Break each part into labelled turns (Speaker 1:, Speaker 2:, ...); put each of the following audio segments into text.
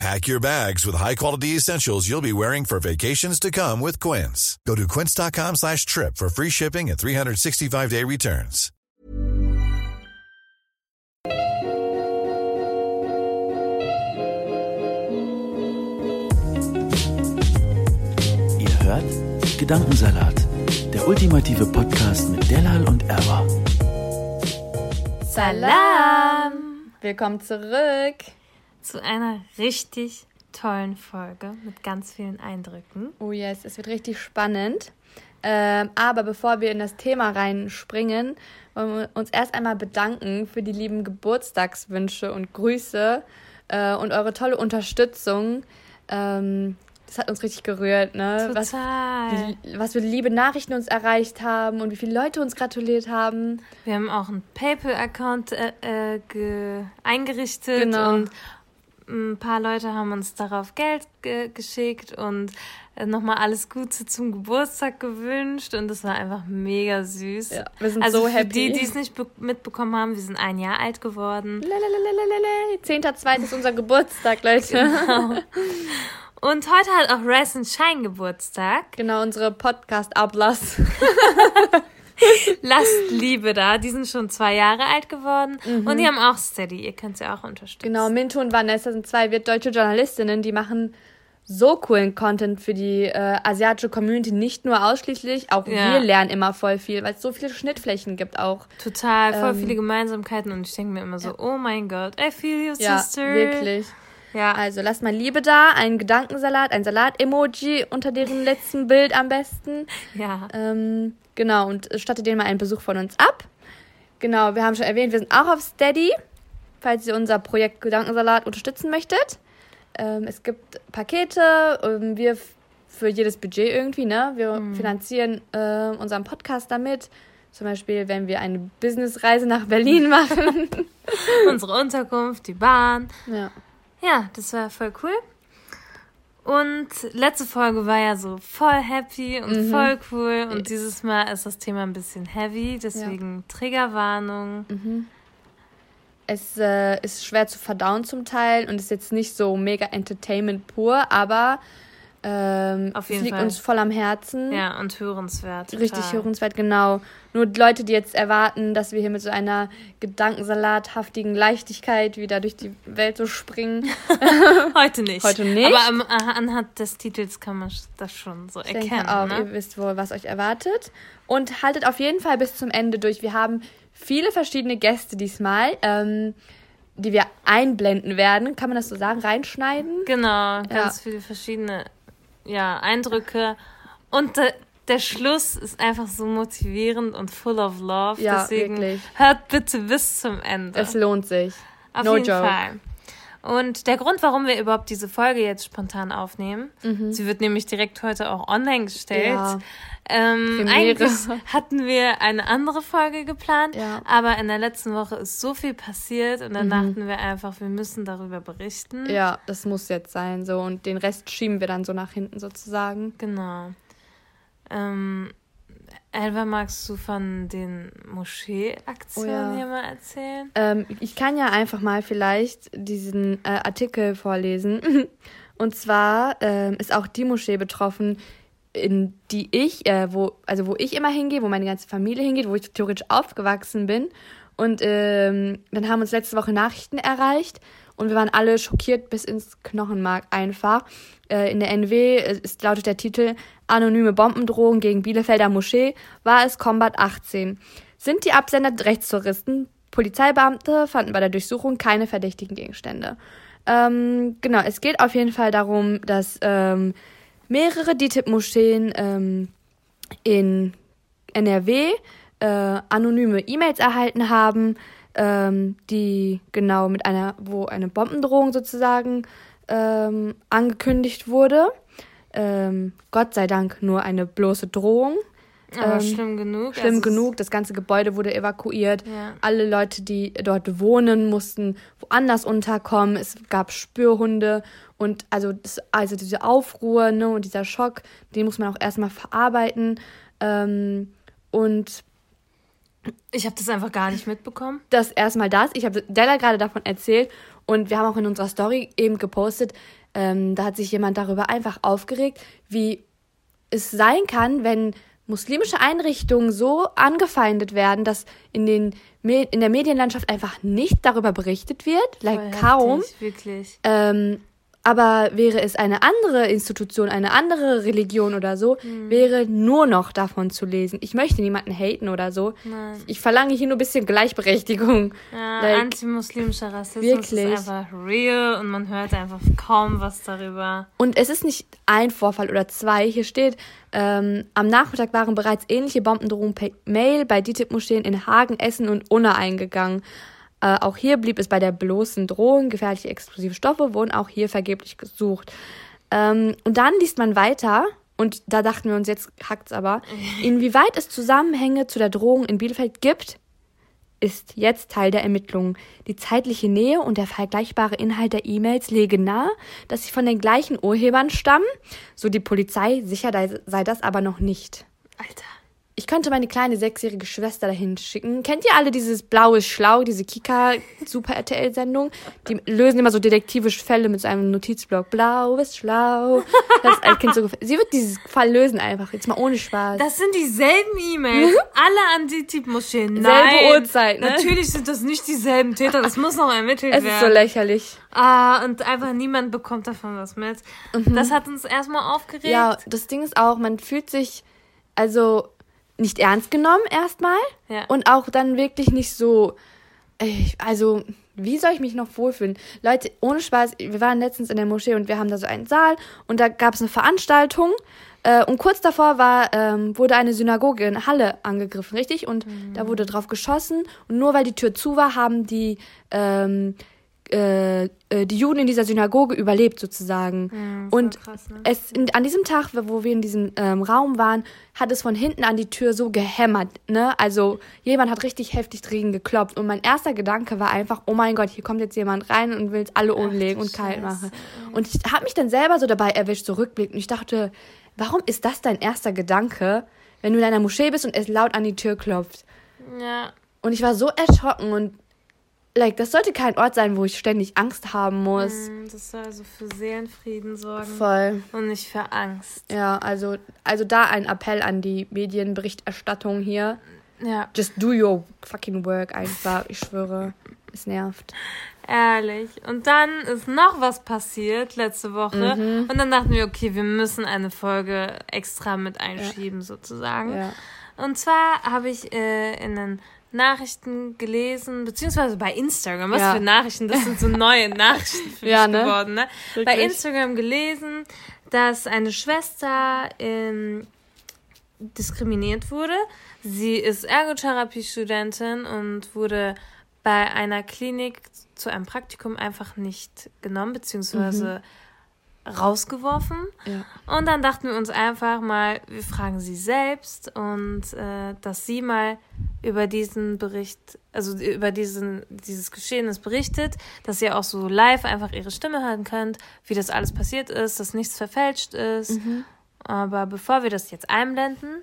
Speaker 1: Pack your bags with high-quality essentials you'll be wearing for vacations to come with Quince. Go to quince.com slash trip for free shipping and 365-day returns.
Speaker 2: Ihr hört Gedankensalat, der ultimative Podcast mit Delal und Erwa.
Speaker 3: Salam! Willkommen zurück.
Speaker 4: Zu einer richtig tollen Folge mit ganz vielen Eindrücken.
Speaker 3: Oh yes, es wird richtig spannend. Ähm, aber bevor wir in das Thema reinspringen, wollen wir uns erst einmal bedanken für die lieben Geburtstagswünsche und Grüße äh, und eure tolle Unterstützung. Ähm, das hat uns richtig gerührt, ne? Was,
Speaker 4: Total.
Speaker 3: wie, was für liebe Nachrichten uns erreicht haben und wie viele Leute uns gratuliert haben.
Speaker 4: Wir haben auch einen PayPal-Account äh, äh, ge eingerichtet
Speaker 3: Genau.
Speaker 4: und ein paar Leute haben uns darauf Geld ge geschickt und äh, nochmal alles Gute zum Geburtstag gewünscht und das war einfach mega süß.
Speaker 3: Ja, wir sind
Speaker 4: also
Speaker 3: so
Speaker 4: für
Speaker 3: happy.
Speaker 4: die, die es nicht be- mitbekommen haben, wir sind ein Jahr alt geworden.
Speaker 3: Lalalalalalala. 10.2. ist unser Geburtstag, Leute.
Speaker 4: Und heute hat auch Res and Shine Geburtstag.
Speaker 3: Genau, unsere Podcast-Ablass.
Speaker 4: Lasst Liebe da. Die sind schon zwei Jahre alt geworden und die haben auch Steady. Ihr könnt sie auch unterstützen.
Speaker 3: Genau, Minto und Vanessa sind zwei deutsche Journalistinnen, die machen so coolen Content für die äh, asiatische Community, nicht nur ausschließlich, auch
Speaker 4: Ja.
Speaker 3: wir lernen immer voll viel, weil es so viele Schnittflächen gibt auch.
Speaker 4: Total, voll
Speaker 3: Ähm,
Speaker 4: viele Gemeinsamkeiten und ich denke mir immer so, oh mein Gott, I feel you,
Speaker 3: Ja,
Speaker 4: sister.
Speaker 3: wirklich.
Speaker 4: Ja,
Speaker 3: Also lasst mal Liebe da, einen Gedankensalat, ein Salat-Emoji unter deren letzten Bild am besten.
Speaker 4: ja.
Speaker 3: Ähm, genau, und stattet denen mal einen Besuch von uns ab. Genau, wir haben schon erwähnt, wir sind auch auf Steady, falls ihr unser Projekt Gedankensalat unterstützen möchtet. Ähm, es gibt Pakete, ähm, wir für jedes Budget irgendwie, ne? Wir finanzieren äh, unseren Podcast damit. Zum Beispiel, wenn wir eine Businessreise nach Berlin machen.
Speaker 4: Unsere Unterkunft, die Bahn.
Speaker 3: ja.
Speaker 4: Ja, das war voll cool. Und letzte Folge war ja so voll happy und voll cool. Und dieses Mal ist das Thema ein bisschen heavy, deswegen Triggerwarnung.
Speaker 3: Es äh, ist schwer zu verdauen zum Teil und ist jetzt nicht so mega Entertainment pur, aber ähm,
Speaker 4: Auf
Speaker 3: es
Speaker 4: jeden
Speaker 3: liegt
Speaker 4: Fall.
Speaker 3: uns voll am Herzen.
Speaker 4: Ja, und hörenswert. Total.
Speaker 3: Richtig hörenswert, genau. Nur Leute, die jetzt erwarten, dass wir hier mit so einer gedankensalathaftigen Leichtigkeit wieder durch die Welt so springen.
Speaker 4: Heute nicht.
Speaker 3: Heute nicht?
Speaker 4: Aber am, anhand des Titels kann man das schon so
Speaker 3: Ich
Speaker 4: erkennen.
Speaker 3: denke auch,
Speaker 4: ne?
Speaker 3: ihr wisst wohl, was euch erwartet. Und haltet auf jeden Fall bis zum Ende durch. Wir haben viele verschiedene Gäste diesmal, ähm, die wir einblenden werden. Kann man das so sagen? Reinschneiden?
Speaker 4: Genau, ganz viele verschiedene ja, Eindrücke. Und de, der Schluss ist einfach so motivierend und full of love.
Speaker 3: Ja,
Speaker 4: Deswegen
Speaker 3: wirklich.
Speaker 4: hört bitte bis zum Ende.
Speaker 3: Es lohnt sich.
Speaker 4: Auf
Speaker 3: no
Speaker 4: jeden
Speaker 3: joke.
Speaker 4: Fall. Und der Grund, warum wir überhaupt diese Folge jetzt spontan aufnehmen, sie wird nämlich direkt heute auch online gestellt.
Speaker 3: Mhm. Ja.
Speaker 4: Ähm, eigentlich hatten wir eine andere Folge geplant,
Speaker 3: Ja.
Speaker 4: aber in der letzten Woche ist so viel passiert und dann dachten wir einfach, wir müssen darüber berichten.
Speaker 3: Mhm. Ja, das muss jetzt sein. So. Und den Rest schieben wir dann so nach hinten sozusagen.
Speaker 4: Genau. Ähm, Elva, magst du von den Moschee-Aktionen
Speaker 3: Oh ja.
Speaker 4: hier mal erzählen?
Speaker 3: Ähm, ich kann ja einfach mal vielleicht diesen äh, Artikel vorlesen. Und zwar ähm, ist auch die Moschee betroffen, in die ich, äh, wo, also wo ich immer hingehe, wo meine ganze Familie hingeht, wo ich theoretisch aufgewachsen bin. Und ähm, dann haben uns letzte Woche Nachrichten erreicht und wir waren alle schockiert bis ins Knochenmark einfach. Äh, in der NW ist, lautet der Titel Anonyme Bombendrohung gegen Bielefelder Moschee, war es Combat 18. Sind die Absender Rechtstouristen? Polizeibeamte fanden bei der Durchsuchung keine verdächtigen Gegenstände. Ähm, genau, es geht auf jeden Fall darum, dass ähm, mehrere DITIB-Moscheen ähm, in NRW äh, anonyme E-Mails erhalten haben, ähm, die genau mit einer, wo eine Bombendrohung sozusagen ähm, angekündigt wurde. Ähm, Gott sei Dank nur eine bloße Drohung.
Speaker 4: Aber ähm, schlimm genug.
Speaker 3: Schlimm also genug. Das ganze Gebäude wurde evakuiert. Ja. Alle Leute, die dort wohnen, mussten woanders unterkommen. Es gab Spürhunde. Und also, das, also diese Aufruhr ne, und dieser Schock, den muss man auch erstmal verarbeiten. Ähm, und
Speaker 4: ich habe das einfach gar nicht mitbekommen.
Speaker 3: Das erstmal das. Ich habe Della gerade davon erzählt und wir haben auch in unserer Story eben gepostet, ähm, da hat sich jemand darüber einfach aufgeregt, wie es sein kann, wenn muslimische Einrichtungen so angefeindet werden, dass in, den in der Medienlandschaft einfach nicht darüber berichtet wird, like kaum. Heftig, wirklich. Ähm, aber wäre es eine andere Institution, eine andere Religion oder so, mhm. wäre nur noch davon zu lesen. Ich möchte niemanden haten oder so. Nein. Ich verlange hier nur ein bisschen Gleichberechtigung.
Speaker 4: Ja, like, antimuslimischer Rassismus wirklich. ist einfach real und man hört einfach kaum was darüber.
Speaker 3: Und es ist nicht ein Vorfall oder zwei. Hier steht, ähm, am Nachmittag waren bereits ähnliche Bombendrohungen per Mail bei DITIB-Moscheen in Hagen, Essen und Unna eingegangen. Äh, auch hier blieb es bei der bloßen Drohung. Gefährliche explosive Stoffe wurden auch hier vergeblich gesucht. Ähm, und dann liest man weiter, und da dachten wir uns, jetzt hackt's aber, inwieweit es Zusammenhänge zu der Drohung in Bielefeld gibt, ist jetzt Teil der Ermittlungen. Die zeitliche Nähe und der vergleichbare Inhalt der E-Mails legen nahe, dass sie von den gleichen Urhebern stammen, so die Polizei, sicher sei das aber noch nicht. Alter ich könnte meine kleine sechsjährige Schwester dahin schicken. Kennt ihr alle dieses Blaues Schlau, diese Kika Super RTL Sendung? Die lösen immer so detektivisch Fälle mit so einem Notizblock. Blaues Schlau. Das ist Kind so Sie wird dieses Fall lösen einfach. Jetzt mal ohne Spaß.
Speaker 4: Das sind dieselben E-Mails. Mhm. Alle an die Typmoscheen. Nein. Selbe Uhrzeit, ne? Natürlich sind das nicht dieselben Täter. Das muss noch ermittelt werden. Es ist so lächerlich. Ah, und einfach niemand bekommt davon was mit. Mhm. Das hat uns erstmal aufgeregt.
Speaker 3: Ja, das Ding ist auch, man fühlt sich, also nicht ernst genommen erstmal ja. und auch dann wirklich nicht so, also wie soll ich mich noch wohlfühlen? Leute, ohne Spaß, wir waren letztens in der Moschee und wir haben da so einen Saal und da gab es eine Veranstaltung äh, und kurz davor war, ähm, wurde eine Synagoge in Halle angegriffen, richtig? Und mhm. da wurde drauf geschossen und nur weil die Tür zu war, haben die ähm, äh, äh, die Juden in dieser Synagoge überlebt sozusagen. Ja, und krass, ne? es in, an diesem Tag, wo wir in diesem ähm, Raum waren, hat es von hinten an die Tür so gehämmert. Ne? Also jemand hat richtig heftig dagegen geklopft. Und mein erster Gedanke war einfach, oh mein Gott, hier kommt jetzt jemand rein und will alle umlegen und kalt machen. Und ich habe mich dann selber so dabei erwischt, so rückblickend. Und ich dachte, warum ist das dein erster Gedanke, wenn du in einer Moschee bist und es laut an die Tür klopft? Ja. Und ich war so erschrocken und like, das sollte kein Ort sein, wo ich ständig Angst haben muss.
Speaker 4: Mm, das soll also für Seelenfrieden sorgen. Voll. Und nicht für Angst.
Speaker 3: Ja, also, also da ein Appell an die Medienberichterstattung hier. Ja. Just do your fucking work einfach. Ich schwöre, es nervt.
Speaker 4: Ehrlich. Und dann ist noch was passiert letzte Woche. Mhm. Und dann dachten wir, okay, wir müssen eine Folge extra mit einschieben, ja. sozusagen. Ja. Und zwar habe ich äh, in einen Nachrichten gelesen, beziehungsweise bei Instagram. Was ja. für Nachrichten? Das sind so neue Nachrichten für ja, mich ne? geworden. Ne? Bei Instagram gelesen, dass eine Schwester ähm, diskriminiert wurde. Sie ist Ergotherapiestudentin und wurde bei einer Klinik zu einem Praktikum einfach nicht genommen, beziehungsweise mhm rausgeworfen. Ja. Und dann dachten wir uns einfach mal, wir fragen sie selbst und äh, dass sie mal über diesen Bericht, also über diesen, dieses Geschehnis berichtet, dass ihr auch so live einfach ihre Stimme hören könnt, wie das alles passiert ist, dass nichts verfälscht ist. Mhm. Aber bevor wir das jetzt einblenden,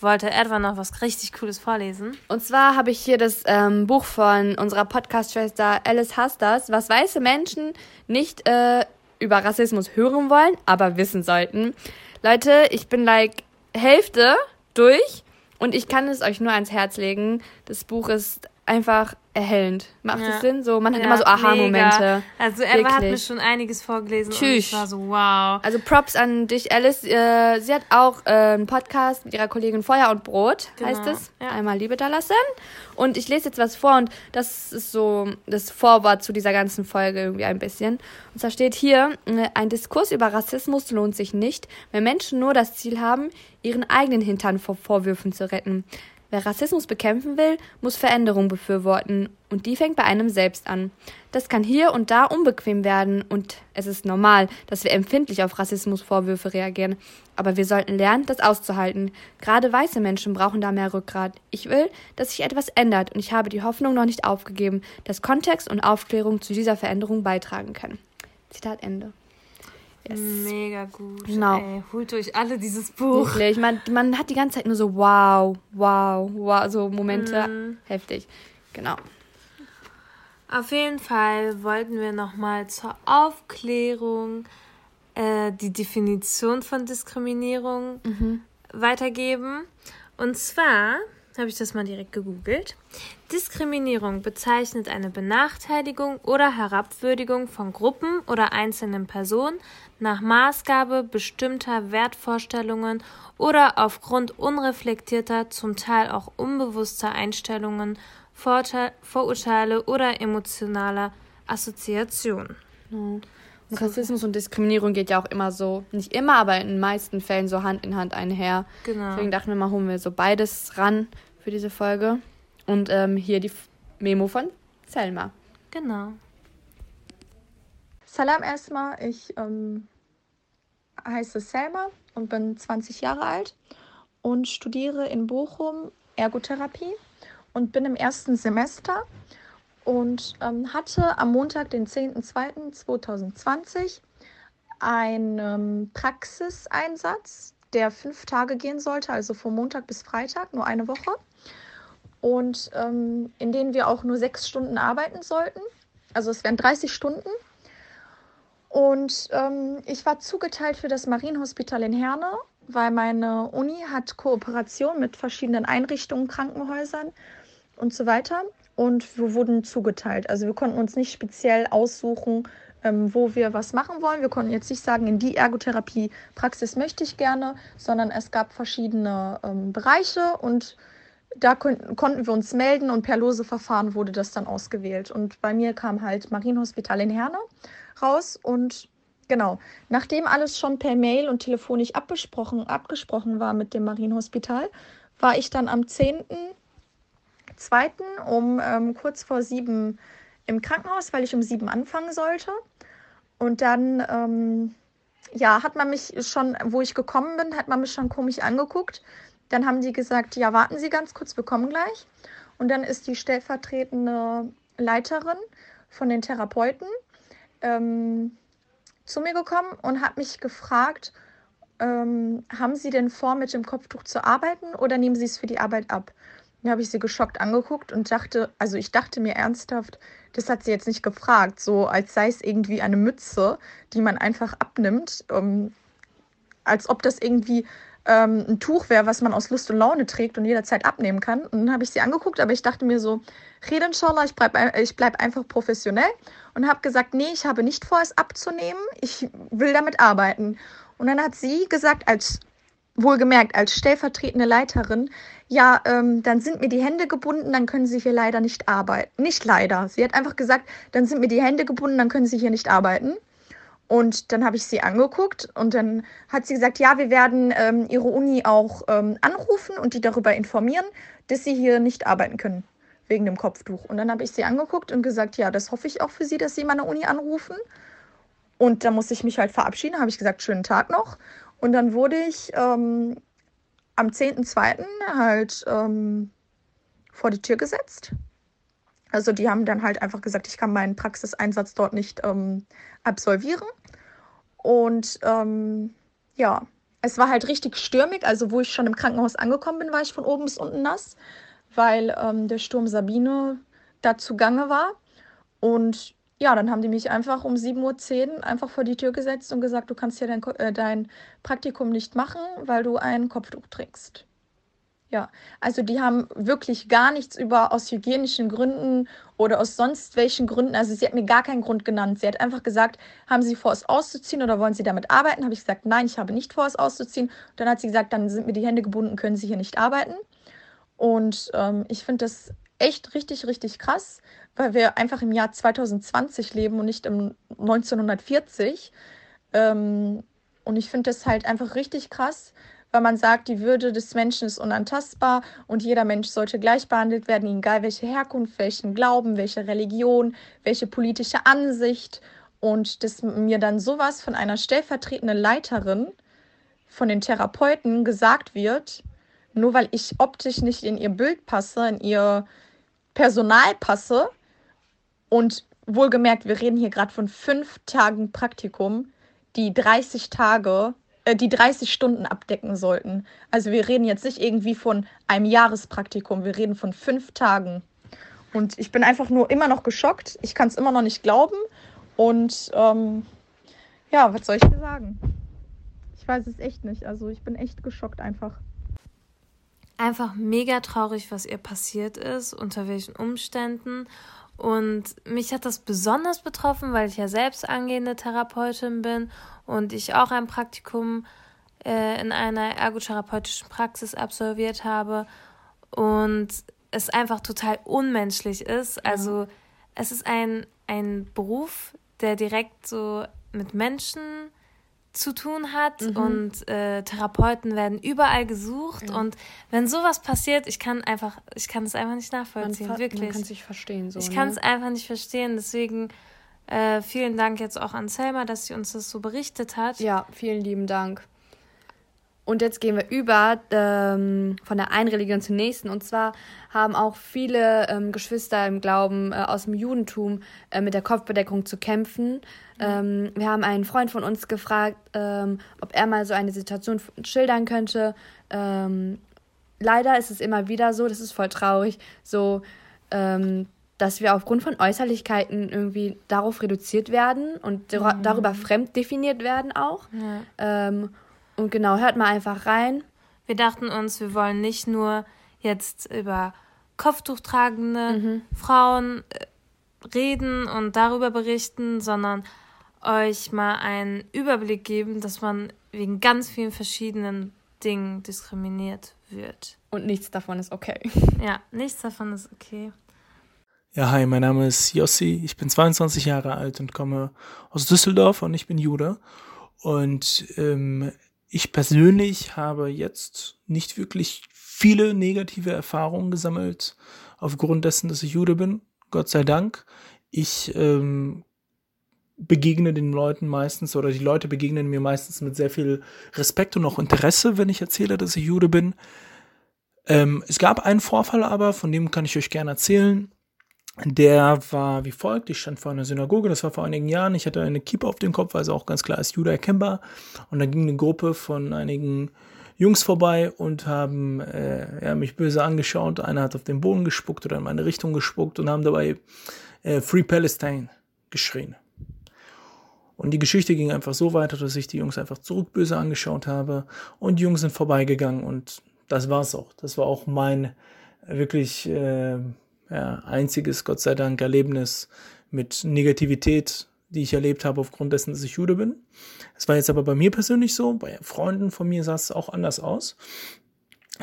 Speaker 4: wollte Edward noch was richtig Cooles vorlesen.
Speaker 3: Und zwar habe ich hier das ähm, Buch von unserer Podcast-Schwester Alice Hastas, was weiße Menschen nicht äh, über Rassismus hören wollen, aber wissen sollten. Leute, ich bin like Hälfte durch und ich kann es euch nur ans Herz legen. Das Buch ist einfach erhellend. Macht ja. das Sinn? So, man hat ja, immer so Aha-Momente.
Speaker 4: Also er hat mir schon einiges vorgelesen Tschüss. und ich war so, wow.
Speaker 3: Also Props an dich, Alice. Äh, sie hat auch äh, einen Podcast mit ihrer Kollegin Feuer und Brot, genau. heißt es. Ja. Einmal Liebe da lassen. Und ich lese jetzt was vor und das ist so das Vorwort zu dieser ganzen Folge irgendwie ein bisschen. Und zwar steht hier, äh, ein Diskurs über Rassismus lohnt sich nicht, wenn Menschen nur das Ziel haben, ihren eigenen Hintern vor Vorwürfen zu retten. Wer Rassismus bekämpfen will, muss Veränderung befürworten und die fängt bei einem selbst an. Das kann hier und da unbequem werden und es ist normal, dass wir empfindlich auf Rassismusvorwürfe reagieren. Aber wir sollten lernen, das auszuhalten. Gerade weiße Menschen brauchen da mehr Rückgrat. Ich will, dass sich etwas ändert und ich habe die Hoffnung noch nicht aufgegeben, dass Kontext und Aufklärung zu dieser Veränderung beitragen können. Zitat Ende.
Speaker 4: Yes. Mega gut. Genau. Ey, holt euch alle dieses Buch.
Speaker 3: Wirklich. Man, man hat die ganze Zeit nur so wow, wow, wow, so Momente. Mm. Heftig. Genau.
Speaker 4: Auf jeden Fall wollten wir nochmal zur Aufklärung äh, die Definition von Diskriminierung mhm. weitergeben. Und zwar habe ich das mal direkt gegoogelt. Diskriminierung bezeichnet eine Benachteiligung oder Herabwürdigung von Gruppen oder einzelnen Personen nach Maßgabe bestimmter Wertvorstellungen oder aufgrund unreflektierter, zum Teil auch unbewusster Einstellungen, Vorurteile oder emotionaler Assoziationen.
Speaker 3: Und Rassismus und Diskriminierung geht ja auch immer so, nicht immer, aber in den meisten Fällen so Hand in Hand einher. Genau. Deswegen dachten wir mal, holen wir so beides ran für diese Folge. Und ähm, hier die Memo von Selma.
Speaker 4: Genau.
Speaker 5: Salam erstmal, ich ähm, heiße Selma und bin 20 Jahre alt und studiere in Bochum Ergotherapie und bin im ersten Semester und ähm, hatte am Montag, den 10.02.2020, einen ähm, Praxiseinsatz, der fünf Tage gehen sollte, also von Montag bis Freitag, nur eine Woche und ähm, in denen wir auch nur sechs Stunden arbeiten sollten. Also es wären 30 Stunden. Und ähm, ich war zugeteilt für das Marienhospital in Herne, weil meine Uni hat Kooperation mit verschiedenen Einrichtungen, Krankenhäusern und so weiter. Und wir wurden zugeteilt. Also wir konnten uns nicht speziell aussuchen, ähm, wo wir was machen wollen. Wir konnten jetzt nicht sagen, in die Ergotherapie-Praxis möchte ich gerne, sondern es gab verschiedene ähm, Bereiche und da kon konnten wir uns melden und per lose Verfahren wurde das dann ausgewählt. Und bei mir kam halt Marienhospital in Herne raus und genau, nachdem alles schon per Mail und telefonisch abgesprochen, abgesprochen war mit dem Marienhospital, war ich dann am 10.2. um ähm, kurz vor sieben im Krankenhaus, weil ich um sieben anfangen sollte. Und dann, ähm, ja, hat man mich schon, wo ich gekommen bin, hat man mich schon komisch angeguckt dann haben die gesagt, ja, warten Sie ganz kurz, wir kommen gleich. Und dann ist die stellvertretende Leiterin von den Therapeuten ähm, zu mir gekommen und hat mich gefragt, ähm, haben Sie denn vor, mit dem Kopftuch zu arbeiten oder nehmen Sie es für die Arbeit ab? Dann habe ich sie geschockt angeguckt und dachte, also ich dachte mir ernsthaft, das hat sie jetzt nicht gefragt, so als sei es irgendwie eine Mütze, die man einfach abnimmt, ähm, als ob das irgendwie ähm, ein Tuch wäre, was man aus Lust und Laune trägt und jederzeit abnehmen kann. Und dann habe ich sie angeguckt, aber ich dachte mir so, rede inshallah, ich bleibe ich bleib einfach professionell und habe gesagt, nee, ich habe nicht vor, es abzunehmen, ich will damit arbeiten. Und dann hat sie gesagt, als wohlgemerkt als stellvertretende Leiterin, ja, ähm, dann sind mir die Hände gebunden, dann können Sie hier leider nicht arbeiten. Nicht leider. Sie hat einfach gesagt, dann sind mir die Hände gebunden, dann können Sie hier nicht arbeiten. Und dann habe ich sie angeguckt und dann hat sie gesagt, ja, wir werden ähm, ihre Uni auch ähm, anrufen und die darüber informieren, dass sie hier nicht arbeiten können wegen dem Kopftuch. Und dann habe ich sie angeguckt und gesagt, ja, das hoffe ich auch für Sie, dass Sie meine Uni anrufen. Und dann musste ich mich halt verabschieden, habe ich gesagt, schönen Tag noch. Und dann wurde ich ähm, am 10.2. halt ähm, vor die Tür gesetzt. Also die haben dann halt einfach gesagt, ich kann meinen Praxiseinsatz dort nicht ähm, absolvieren. Und ähm, ja, es war halt richtig stürmig. Also, wo ich schon im Krankenhaus angekommen bin, war ich von oben bis unten nass, weil ähm, der Sturm Sabine da zugange war. Und ja, dann haben die mich einfach um 7.10 Uhr einfach vor die Tür gesetzt und gesagt, du kannst hier dein, äh, dein Praktikum nicht machen, weil du ein Kopftuch trägst. Ja, also die haben wirklich gar nichts über aus hygienischen Gründen oder aus sonst welchen Gründen. Also sie hat mir gar keinen Grund genannt. Sie hat einfach gesagt, haben Sie vor, es auszuziehen oder wollen Sie damit arbeiten? Habe ich gesagt, nein, ich habe nicht vor, es auszuziehen. Dann hat sie gesagt, dann sind mir die Hände gebunden, können Sie hier nicht arbeiten. Und ähm, ich finde das echt richtig, richtig krass, weil wir einfach im Jahr 2020 leben und nicht im 1940. Ähm, und ich finde das halt einfach richtig krass, weil man sagt, die Würde des Menschen ist unantastbar und jeder Mensch sollte gleich behandelt werden, egal welche Herkunft, welchen Glauben, welche Religion, welche politische Ansicht. Und dass mir dann sowas von einer stellvertretenden Leiterin von den Therapeuten gesagt wird, nur weil ich optisch nicht in ihr Bild passe, in ihr Personal passe und wohlgemerkt, wir reden hier gerade von fünf Tagen Praktikum, die 30 Tage äh, die 30 Stunden abdecken sollten. Also wir reden jetzt nicht irgendwie von einem Jahrespraktikum, wir reden von fünf Tagen. Und ich bin einfach nur immer noch geschockt. Ich kann es immer noch nicht glauben. Und ähm, ja, was soll ich dir sagen? Ich weiß es echt nicht. Also ich bin echt geschockt einfach.
Speaker 4: Einfach mega traurig, was ihr passiert ist, unter welchen Umständen. Und mich hat das besonders betroffen, weil ich ja selbst angehende Therapeutin bin und ich auch ein Praktikum äh, in einer ergotherapeutischen Praxis absolviert habe und es einfach total unmenschlich ist. Also es ist ein, ein Beruf, der direkt so mit Menschen zu tun hat mhm. und äh, Therapeuten werden überall gesucht ja. und wenn sowas passiert, ich kann einfach, ich kann es einfach nicht nachvollziehen, man wirklich. Man
Speaker 3: kann es nicht verstehen. So,
Speaker 4: ich ne? kann es einfach nicht verstehen, deswegen äh, vielen Dank jetzt auch an Selma, dass sie uns das so berichtet hat.
Speaker 3: Ja, vielen lieben Dank. Und jetzt gehen wir über ähm, von der einen Religion zur nächsten. Und zwar haben auch viele ähm, Geschwister im Glauben äh, aus dem Judentum äh, mit der Kopfbedeckung zu kämpfen. Ähm, wir haben einen Freund von uns gefragt, ähm, ob er mal so eine Situation schildern könnte. Ähm, leider ist es immer wieder so, das ist voll traurig, so ähm, dass wir aufgrund von Äußerlichkeiten irgendwie darauf reduziert werden und mhm. darüber fremd definiert werden auch. Ja. Und genau, hört mal einfach rein.
Speaker 4: Wir dachten uns, wir wollen nicht nur jetzt über Kopftuchtragende mhm. Frauen äh, reden und darüber berichten, sondern euch mal einen Überblick geben, dass man wegen ganz vielen verschiedenen Dingen diskriminiert wird.
Speaker 3: Und nichts davon ist okay.
Speaker 4: Ja, nichts davon ist okay.
Speaker 6: Ja, hi, mein Name ist Jossi. Ich bin 22 Jahre alt und komme aus Düsseldorf und ich bin Jude. Und ähm, ich persönlich habe jetzt nicht wirklich viele negative Erfahrungen gesammelt aufgrund dessen, dass ich Jude bin. Gott sei Dank. Ich ähm, begegne den Leuten meistens oder die Leute begegnen mir meistens mit sehr viel Respekt und auch Interesse, wenn ich erzähle, dass ich Jude bin. Ähm, es gab einen Vorfall aber, von dem kann ich euch gerne erzählen. Der war wie folgt, ich stand vor einer Synagoge, das war vor einigen Jahren, ich hatte eine Kippa auf dem Kopf, also auch ganz klar als Jude erkennbar. Und da ging eine Gruppe von einigen Jungs vorbei und haben äh, ja, mich böse angeschaut. Einer hat auf den Boden gespuckt oder in meine Richtung gespuckt und haben dabei äh, Free Palestine geschrien. Und die Geschichte ging einfach so weiter, dass ich die Jungs einfach zurückböse angeschaut habe und die Jungs sind vorbeigegangen und das war's auch. Das war auch mein wirklich äh, einziges, Gott sei Dank, Erlebnis mit Negativität, die ich erlebt habe aufgrund dessen, dass ich Jude bin. Es war jetzt aber bei mir persönlich so, bei Freunden von mir sah es auch anders aus.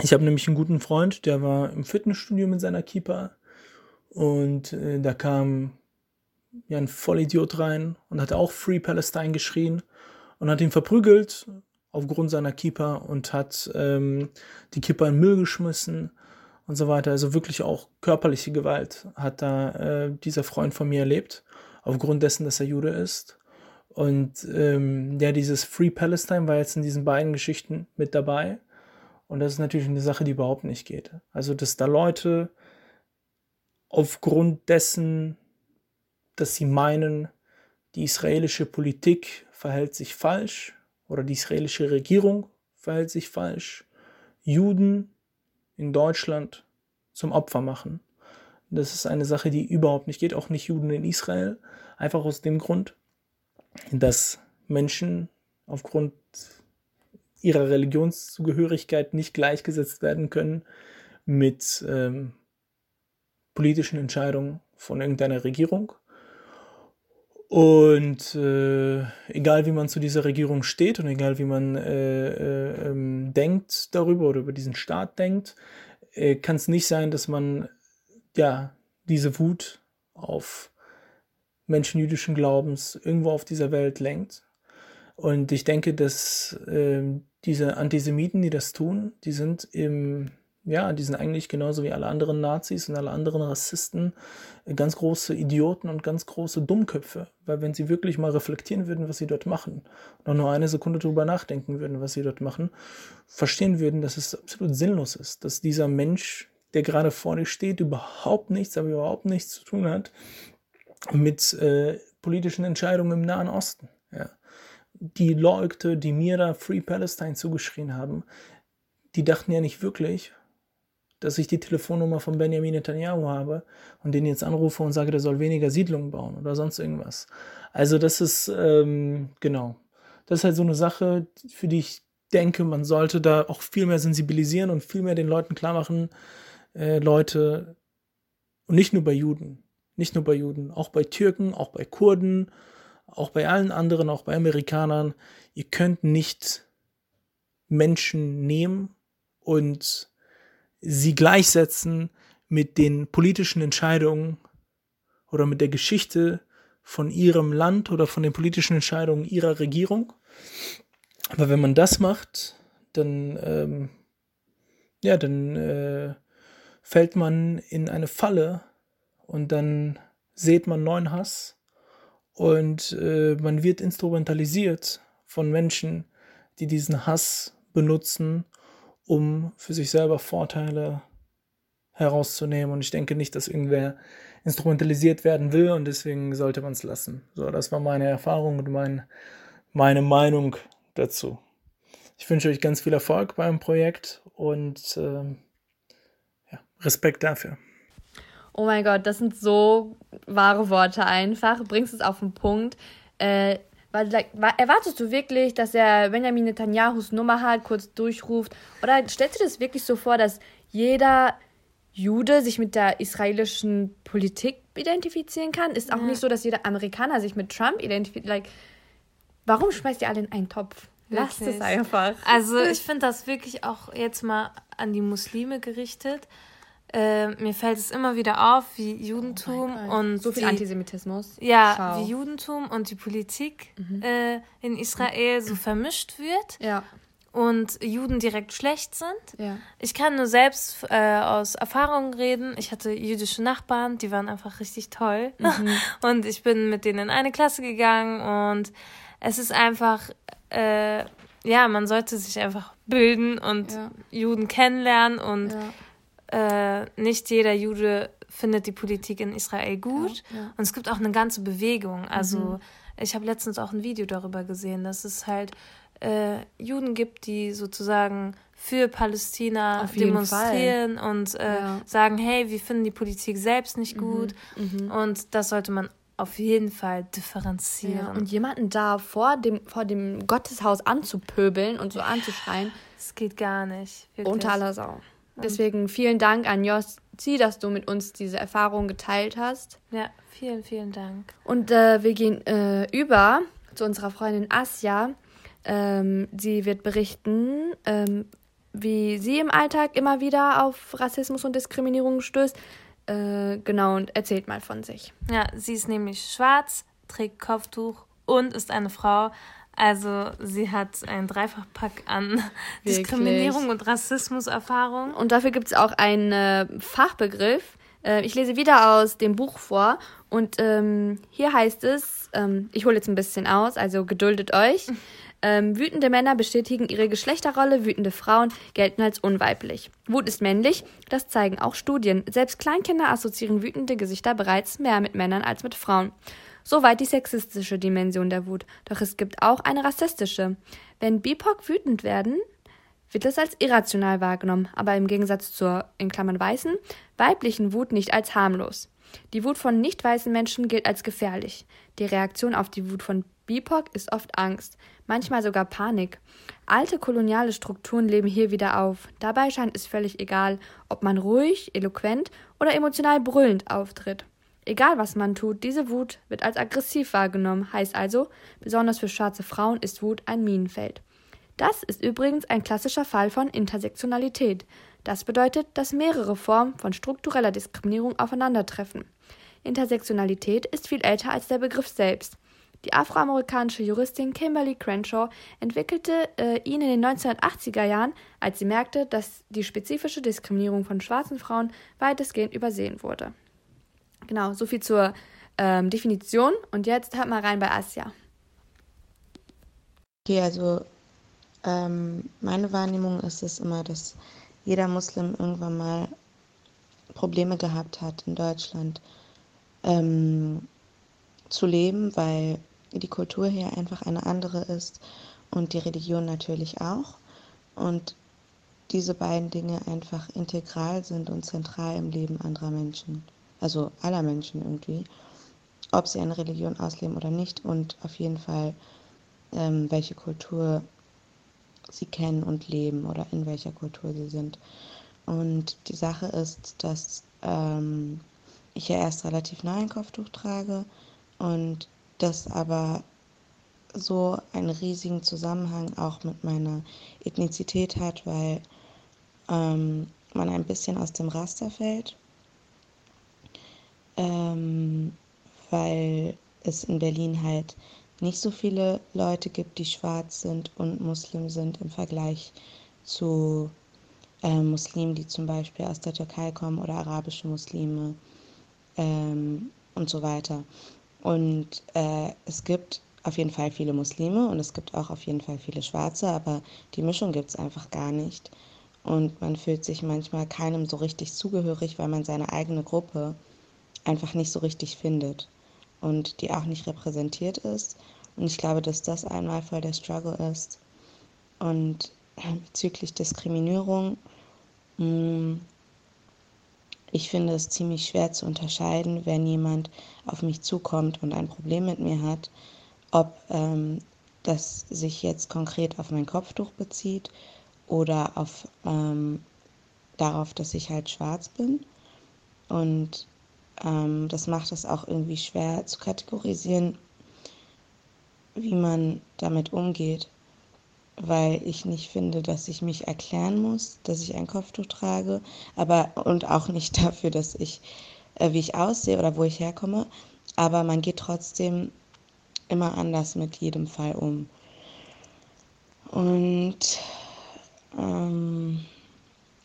Speaker 6: Ich habe nämlich einen guten Freund, der war im Fitnessstudio mit seiner Keeper und äh, da kam ja ein Vollidiot rein und hat auch Free Palestine geschrien und hat ihn verprügelt aufgrund seiner Keeper und hat ähm, die Keeper in Müll geschmissen und so weiter. Also wirklich auch körperliche Gewalt hat da äh, dieser Freund von mir erlebt, aufgrund dessen, dass er Jude ist. Und ähm, ja, dieses Free Palestine war jetzt in diesen beiden Geschichten mit dabei. Und das ist natürlich eine Sache, die überhaupt nicht geht. Also, dass da Leute aufgrund dessen, dass sie meinen, die israelische Politik verhält sich falsch oder die israelische Regierung verhält sich falsch, Juden in Deutschland zum Opfer machen. Das ist eine Sache, die überhaupt nicht geht, auch nicht Juden in Israel. Einfach aus dem Grund, dass Menschen aufgrund ihrer Religionszugehörigkeit nicht gleichgesetzt werden können mit ähm, politischen Entscheidungen von irgendeiner Regierung. Und äh, egal wie man zu dieser Regierung steht und egal wie man äh, äh, ähm, denkt darüber oder über diesen Staat denkt, äh, kann es nicht sein, dass man ja diese Wut auf Menschen jüdischen Glaubens irgendwo auf dieser Welt lenkt. Und ich denke, dass äh, diese Antisemiten, die das tun, die sind im, ja, die sind eigentlich genauso wie alle anderen Nazis und alle anderen Rassisten äh, ganz große Idioten und ganz große Dummköpfe. Weil wenn sie wirklich mal reflektieren würden, was sie dort machen, auch nur eine Sekunde drüber nachdenken würden, was sie dort machen, verstehen würden, dass es absolut sinnlos ist, dass dieser Mensch, der gerade vor dir steht, überhaupt nichts, aber überhaupt nichts zu tun hat mit äh, politischen Entscheidungen im Nahen Osten. Ja die Leute, die mir da Free Palestine zugeschrien haben, die dachten ja nicht wirklich, dass ich die Telefonnummer von Benjamin Netanyahu habe und den jetzt anrufe und sage, der soll weniger Siedlungen bauen oder sonst irgendwas. Also das ist, ähm, genau, das ist halt so eine Sache, für die ich denke, man sollte da auch viel mehr sensibilisieren und viel mehr den Leuten klar machen, äh, Leute, und nicht nur bei Juden, nicht nur bei Juden, auch bei Türken, auch bei Kurden, auch bei allen anderen, auch bei Amerikanern, ihr könnt nicht Menschen nehmen und sie gleichsetzen mit den politischen Entscheidungen oder mit der Geschichte von ihrem Land oder von den politischen Entscheidungen ihrer Regierung. Aber wenn man das macht, dann, ähm, ja, dann äh, fällt man in eine Falle und dann seht man neuen Hass und äh, man wird instrumentalisiert von Menschen, die diesen Hass benutzen, um für sich selber Vorteile herauszunehmen. Und ich denke nicht, dass irgendwer instrumentalisiert werden will und deswegen sollte man es lassen. So, das war meine Erfahrung und mein, meine Meinung dazu. Ich wünsche euch ganz viel Erfolg beim Projekt und äh, ja, Respekt dafür.
Speaker 3: Oh mein Gott, das sind so wahre Worte einfach. Bringst es auf den Punkt. Äh, weil, erwartest du wirklich, dass er Benjamin Netanyahus Nummer hat, kurz durchruft? Oder stellst du das wirklich so vor, dass jeder Jude sich mit der israelischen Politik identifizieren kann? Ist auch ja. nicht so, dass jeder Amerikaner sich mit Trump identifiziert. Like, warum schmeißt ihr alle in einen Topf? Lasst es einfach.
Speaker 4: Also ich finde das wirklich auch jetzt mal an die Muslime gerichtet. Äh, mir fällt es immer wieder auf, wie Judentum oh und
Speaker 3: so viel die, Antisemitismus.
Speaker 4: Ja, Schau. wie Judentum und die Politik mhm. äh, in Israel so vermischt wird. Ja. Und Juden direkt schlecht sind. Ja. Ich kann nur selbst äh, aus Erfahrung reden. Ich hatte jüdische Nachbarn, die waren einfach richtig toll. Mhm. Und ich bin mit denen in eine Klasse gegangen und es ist einfach, äh, ja, man sollte sich einfach bilden und ja. Juden kennenlernen und ja äh, nicht jeder Jude findet die Politik in Israel gut. Ja, ja. Und es gibt auch eine ganze Bewegung. Also mhm. ich habe letztens auch ein Video darüber gesehen, dass es halt äh, Juden gibt, die sozusagen für Palästina demonstrieren Fall. und äh, ja. sagen, hey, wir finden die Politik selbst nicht mhm. gut. Mhm. Und das sollte man auf jeden Fall differenzieren. Ja,
Speaker 3: und jemanden da vor dem, vor dem Gotteshaus anzupöbeln und so anzuschreien.
Speaker 4: Das geht gar nicht.
Speaker 3: Wirklich. Unter aller Sau. Deswegen vielen Dank an Jossi, dass du mit uns diese Erfahrung geteilt hast.
Speaker 4: Ja, vielen, vielen Dank.
Speaker 3: Und äh, wir gehen äh, über zu unserer Freundin Asja. Ähm, sie wird berichten, ähm, wie sie im Alltag immer wieder auf Rassismus und Diskriminierung stößt. Äh, genau, und erzählt mal von sich.
Speaker 4: Ja, sie ist nämlich schwarz, trägt Kopftuch und ist eine Frau. Also sie hat einen Dreifachpack an Wirklich? Diskriminierung und Rassismuserfahrung.
Speaker 3: Und dafür gibt es auch einen äh, Fachbegriff. Äh, ich lese wieder aus dem Buch vor. Und ähm, hier heißt es, ähm, ich hole jetzt ein bisschen aus, also geduldet euch. Ähm, wütende Männer bestätigen ihre Geschlechterrolle, wütende Frauen gelten als unweiblich. Wut ist männlich, das zeigen auch Studien. Selbst Kleinkinder assoziieren wütende Gesichter bereits mehr mit Männern als mit Frauen. Soweit die sexistische Dimension der Wut. Doch es gibt auch eine rassistische. Wenn BIPOC wütend werden, wird es als irrational wahrgenommen, aber im Gegensatz zur, in Klammern weißen, weiblichen Wut nicht als harmlos. Die Wut von nicht weißen Menschen gilt als gefährlich. Die Reaktion auf die Wut von BIPOC ist oft Angst, manchmal sogar Panik. Alte koloniale Strukturen leben hier wieder auf. Dabei scheint es völlig egal, ob man ruhig, eloquent oder emotional brüllend auftritt. Egal was man tut, diese Wut wird als aggressiv wahrgenommen, heißt also, besonders für schwarze Frauen ist Wut ein Minenfeld. Das ist übrigens ein klassischer Fall von Intersektionalität. Das bedeutet, dass mehrere Formen von struktureller Diskriminierung aufeinandertreffen. Intersektionalität ist viel älter als der Begriff selbst. Die afroamerikanische Juristin Kimberly Crenshaw entwickelte äh, ihn in den 1980er Jahren, als sie merkte, dass die spezifische Diskriminierung von schwarzen Frauen weitestgehend übersehen wurde. Genau, soviel zur ähm, Definition. Und jetzt hört mal rein bei Asja.
Speaker 7: Okay, also ähm, meine Wahrnehmung ist es immer, dass jeder Muslim irgendwann mal Probleme gehabt hat in Deutschland ähm, zu leben, weil die Kultur hier einfach eine andere ist und die Religion natürlich auch. Und diese beiden Dinge einfach integral sind und zentral im Leben anderer Menschen, also aller Menschen irgendwie, ob sie eine Religion ausleben oder nicht und auf jeden Fall ähm, welche Kultur sie kennen und leben oder in welcher Kultur sie sind. Und die Sache ist, dass ähm, ich ja erst relativ neu ein Kopftuch trage und das aber so einen riesigen Zusammenhang auch mit meiner Ethnizität hat, weil ähm, man ein bisschen aus dem Raster fällt, ähm, weil es in Berlin halt nicht so viele Leute gibt, die schwarz sind und Muslim sind im Vergleich zu äh, Muslimen, die zum Beispiel aus der Türkei kommen oder arabische Muslime ähm, und so weiter. Und äh, es gibt auf jeden Fall viele Muslime und es gibt auch auf jeden Fall viele Schwarze, aber die Mischung gibt es einfach gar nicht. Und man fühlt sich manchmal keinem so richtig zugehörig, weil man seine eigene Gruppe einfach nicht so richtig findet und die auch nicht repräsentiert ist. Und ich glaube, dass das einmal voll der Struggle ist. Und bezüglich Diskriminierung, hm, ich finde es ziemlich schwer zu unterscheiden, wenn jemand auf mich zukommt und ein Problem mit mir hat, ob ähm, das sich jetzt konkret auf mein Kopftuch bezieht oder auf ähm, darauf, dass ich halt schwarz bin. Und ähm, das macht es auch irgendwie schwer zu kategorisieren, wie man damit umgeht, weil ich nicht finde, dass ich mich erklären muss, dass ich ein Kopftuch trage, aber und auch nicht dafür, dass ich, äh, wie ich aussehe oder wo ich herkomme, aber man geht trotzdem immer anders mit jedem Fall um. Und ähm,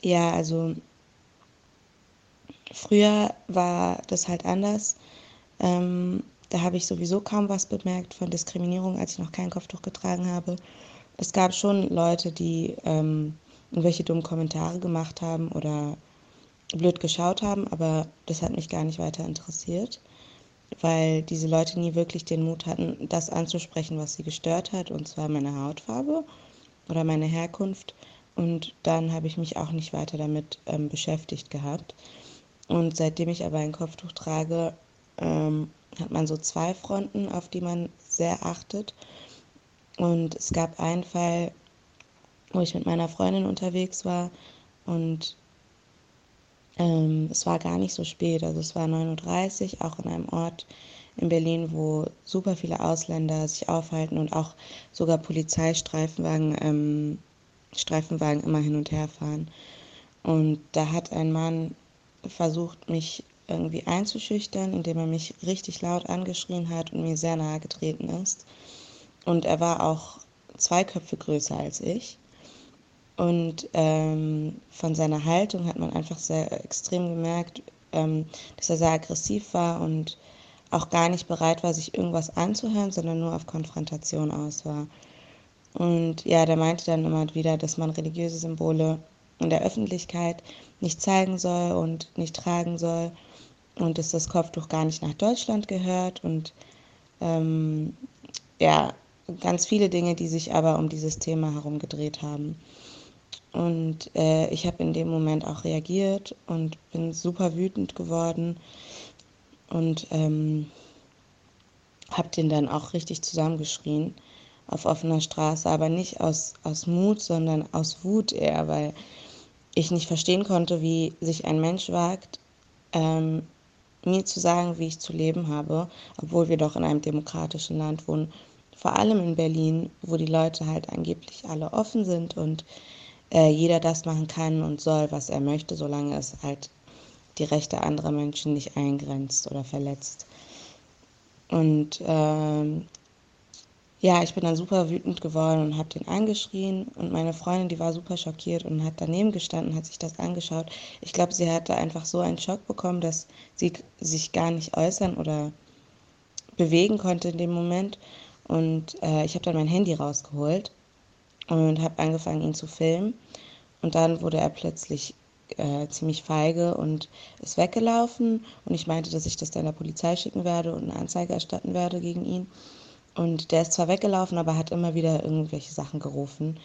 Speaker 7: ja, also früher war das halt anders. Ähm, da habe ich sowieso kaum was bemerkt von Diskriminierung, als ich noch kein Kopftuch getragen habe. Es gab schon Leute, die ähm, irgendwelche dummen Kommentare gemacht haben oder blöd geschaut haben, aber das hat mich gar nicht weiter interessiert, weil diese Leute nie wirklich den Mut hatten, das anzusprechen, was sie gestört hat, und zwar meine Hautfarbe oder meine Herkunft. Und dann habe ich mich auch nicht weiter damit ähm, beschäftigt gehabt. Und seitdem ich aber ein Kopftuch trage, ähm, hat man so zwei Fronten, auf die man sehr achtet. Und es gab einen Fall, wo ich mit meiner Freundin unterwegs war und ähm, es war gar nicht so spät, also es war 9.30 Uhr, auch in einem Ort in Berlin, wo super viele Ausländer sich aufhalten und auch sogar Polizeistreifenwagen ähm, Streifenwagen immer hin und her fahren. Und da hat ein Mann versucht, mich irgendwie einzuschüchtern, indem er mich richtig laut angeschrien hat und mir sehr nahe getreten ist. Und er war auch zwei Köpfe größer als ich. Und ähm, von seiner Haltung hat man einfach sehr extrem gemerkt, ähm, dass er sehr aggressiv war und auch gar nicht bereit war, sich irgendwas anzuhören, sondern nur auf Konfrontation aus war. Und ja, der meinte dann immer wieder, dass man religiöse Symbole in der Öffentlichkeit nicht zeigen soll und nicht tragen soll und dass das Kopftuch gar nicht nach Deutschland gehört und ähm, ja, ganz viele Dinge, die sich aber um dieses Thema herum gedreht haben. Und äh, ich habe in dem Moment auch reagiert und bin super wütend geworden und ähm, habe den dann auch richtig zusammengeschrien auf offener Straße, aber nicht aus, aus Mut, sondern aus Wut eher, weil ich nicht verstehen konnte, wie sich ein Mensch wagt, ähm, mir zu sagen, wie ich zu leben habe, obwohl wir doch in einem demokratischen Land wohnen. Vor allem in Berlin, wo die Leute halt angeblich alle offen sind und äh, jeder das machen kann und soll, was er möchte, solange es halt die Rechte anderer Menschen nicht eingrenzt oder verletzt. Und ähm, ja, ich bin dann super wütend geworden und habe den angeschrien. Und meine Freundin, die war super schockiert und hat daneben gestanden, hat sich das angeschaut. Ich glaube, sie hatte einfach so einen Schock bekommen, dass sie sich gar nicht äußern oder bewegen konnte in dem Moment. Und äh, ich habe dann mein Handy rausgeholt und habe angefangen, ihn zu filmen. Und dann wurde er plötzlich äh, ziemlich feige und ist weggelaufen. Und ich meinte, dass ich das dann der Polizei schicken werde und eine Anzeige erstatten werde gegen ihn. Und der ist zwar weggelaufen, aber hat immer wieder irgendwelche Sachen gerufen.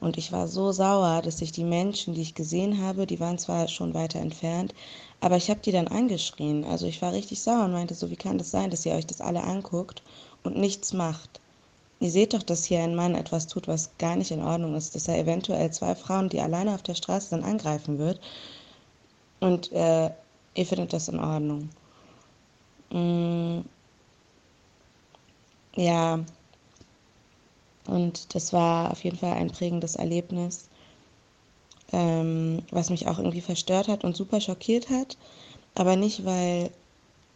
Speaker 7: Und ich war so sauer, dass ich die Menschen, die ich gesehen habe, die waren zwar schon weiter entfernt, aber ich habe die dann angeschrien. Also ich war richtig sauer und meinte so, wie kann das sein, dass ihr euch das alle anguckt und nichts macht? Ihr seht doch, dass hier ein Mann etwas tut, was gar nicht in Ordnung ist, dass er eventuell zwei Frauen, die alleine auf der Straße dann angreifen wird. Und äh, ihr findet das in Ordnung. Mm, ja, und das war auf jeden Fall ein prägendes Erlebnis, ähm, was mich auch irgendwie verstört hat und super schockiert hat. Aber nicht, weil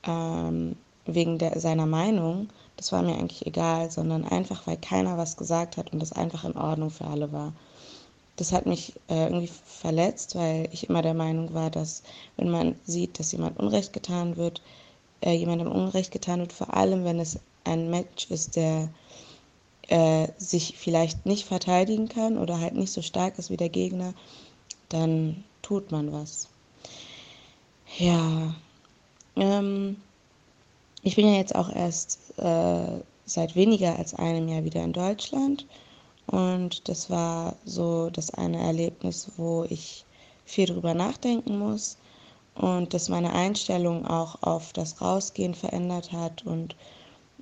Speaker 7: ähm, wegen der, seiner Meinung, das war mir eigentlich egal, sondern einfach, weil keiner was gesagt hat und das einfach in Ordnung für alle war. Das hat mich äh, irgendwie verletzt, weil ich immer der Meinung war, dass wenn man sieht, dass jemand Unrecht getan wird, äh, jemandem Unrecht getan wird, vor allem wenn es ein Match ist, der äh, sich vielleicht nicht verteidigen kann oder halt nicht so stark ist wie der Gegner, dann tut man was. Ja, ähm, ich bin ja jetzt auch erst äh, seit weniger als einem Jahr wieder in Deutschland und das war so das eine Erlebnis, wo ich viel drüber nachdenken muss und dass meine Einstellung auch auf das Rausgehen verändert hat und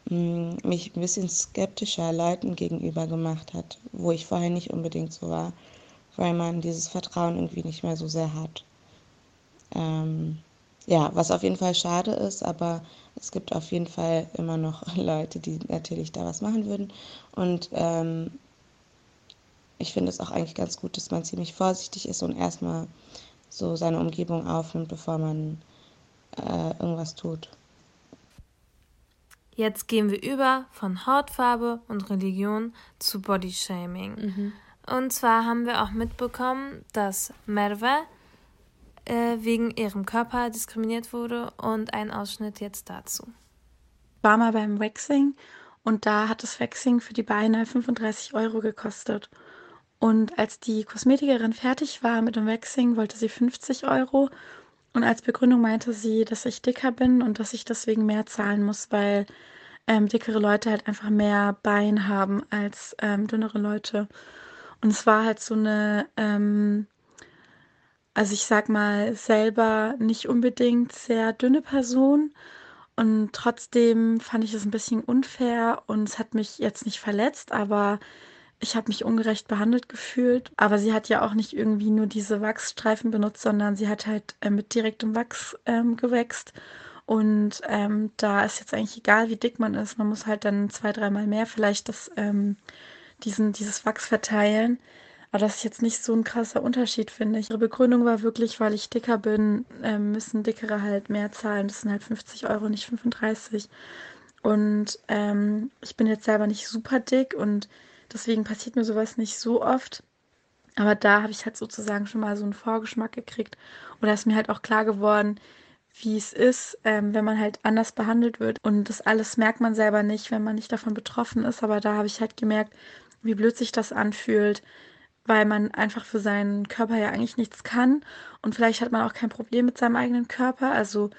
Speaker 7: mich ein bisschen skeptischer Leuten gegenüber gemacht hat, wo ich vorher nicht unbedingt so war, weil man dieses Vertrauen irgendwie nicht mehr so sehr hat. Ähm, ja, was auf jeden Fall schade ist, aber es gibt auf jeden Fall immer noch Leute, die natürlich da was machen würden. Und ähm, ich finde es auch eigentlich ganz gut, dass man ziemlich vorsichtig ist und erstmal so seine Umgebung aufnimmt, bevor man äh, irgendwas tut.
Speaker 4: Jetzt gehen wir über von Hautfarbe und Religion zu Bodyshaming. Mhm. Und zwar haben wir auch mitbekommen, dass Merve äh, wegen ihrem Körper diskriminiert wurde und ein Ausschnitt jetzt dazu.
Speaker 8: War mal beim Waxing und da hat das Waxing für die Beine 35 Euro gekostet. Und als die Kosmetikerin fertig war mit dem Waxing, wollte sie 50 Euro und als Begründung meinte sie, dass ich dicker bin und dass ich deswegen mehr zahlen muss, weil ähm, dickere Leute halt einfach mehr Bein haben als ähm, dünnere Leute. Und es war halt so eine, ähm, also ich sag mal, selber nicht unbedingt sehr dünne Person. Und trotzdem fand ich es ein bisschen unfair und es hat mich jetzt nicht verletzt, aber ich habe mich ungerecht behandelt gefühlt. Aber sie hat ja auch nicht irgendwie nur diese Wachsstreifen benutzt, sondern sie hat halt äh, mit direktem Wachs ähm, gewächst. Und ähm, da ist jetzt eigentlich egal, wie dick man ist. Man muss halt dann zwei, dreimal mehr vielleicht das, ähm, diesen, dieses Wachs verteilen. Aber das ist jetzt nicht so ein krasser Unterschied, finde ich. Ihre Begründung war wirklich, weil ich dicker bin, äh, müssen Dickere halt mehr zahlen. Das sind halt 50 Euro, nicht 35. Und ähm, ich bin jetzt selber nicht super dick und Deswegen passiert mir sowas nicht so oft. Aber da habe ich halt sozusagen schon mal so einen Vorgeschmack gekriegt. Oder ist mir halt auch klar geworden, wie es ist, ähm, wenn man halt anders behandelt wird. Und das alles merkt man selber nicht, wenn man nicht davon betroffen ist. Aber da habe ich halt gemerkt, wie blöd sich das anfühlt, weil man einfach für seinen Körper ja eigentlich nichts kann. Und vielleicht hat man auch kein Problem mit seinem eigenen Körper. Also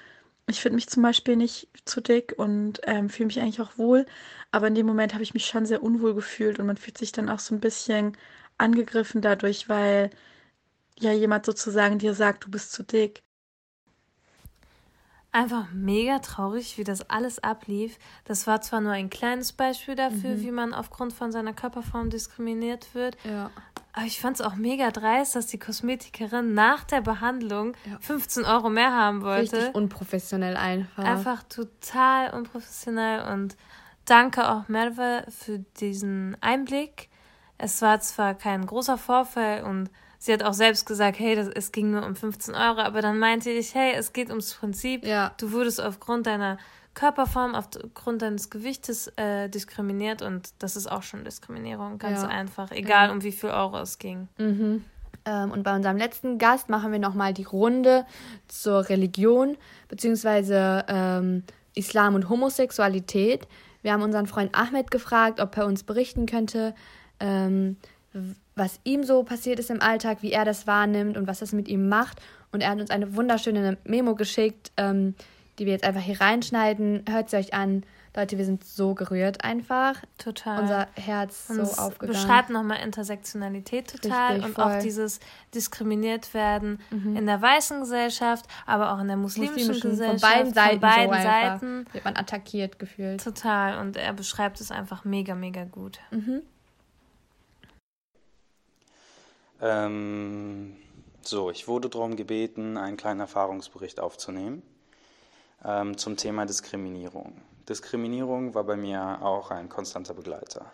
Speaker 8: ich finde mich zum Beispiel nicht zu dick und ähm, fühle mich eigentlich auch wohl. Aber in dem Moment habe ich mich schon sehr unwohl gefühlt und man fühlt sich dann auch so ein bisschen angegriffen dadurch, weil ja jemand sozusagen dir sagt, du bist zu dick.
Speaker 4: Einfach mega traurig, wie das alles ablief. Das war zwar nur ein kleines Beispiel dafür, mhm. wie man aufgrund von seiner Körperform diskriminiert wird. Ja. Aber ich fand es auch mega dreist, dass die Kosmetikerin nach der Behandlung ja. 15 Euro mehr haben wollte.
Speaker 3: Richtig unprofessionell einfach.
Speaker 4: Einfach total unprofessionell. Und danke auch Merve für diesen Einblick. Es war zwar kein großer Vorfall und sie hat auch selbst gesagt, hey, das, es ging nur um 15 Euro, aber dann meinte ich, hey, es geht ums Prinzip. Ja. Du wurdest aufgrund deiner Körperform, aufgrund deines Gewichtes äh, diskriminiert und das ist auch schon Diskriminierung, ganz ja. einfach, egal ja. um wie viel Euro es ging.
Speaker 3: Mhm. Ähm, und bei unserem letzten Gast machen wir nochmal die Runde zur Religion beziehungsweise ähm, Islam und Homosexualität. Wir haben unseren Freund Ahmed gefragt, ob er uns berichten könnte, ähm, was ihm so passiert ist im Alltag, wie er das wahrnimmt und was das mit ihm macht. Und er hat uns eine wunderschöne Memo geschickt, ähm, die wir jetzt einfach hier reinschneiden. Hört sie euch an. Leute, wir sind so gerührt einfach.
Speaker 4: Total.
Speaker 3: Unser Herz und so aufgegangen.
Speaker 4: beschreibt nochmal Intersektionalität total Richtig, und voll. auch dieses diskriminiert werden mhm. in der weißen Gesellschaft, aber auch in der muslimischen, muslimischen Gesellschaft.
Speaker 3: Von beiden Seiten. Von beiden so Seiten. Wird man attackiert gefühlt.
Speaker 4: Total. Und er beschreibt es einfach mega, mega gut.
Speaker 3: Mhm.
Speaker 9: Ähm, so, ich wurde darum gebeten, einen kleinen Erfahrungsbericht aufzunehmen ähm, zum Thema Diskriminierung. Diskriminierung war bei mir auch ein konstanter Begleiter.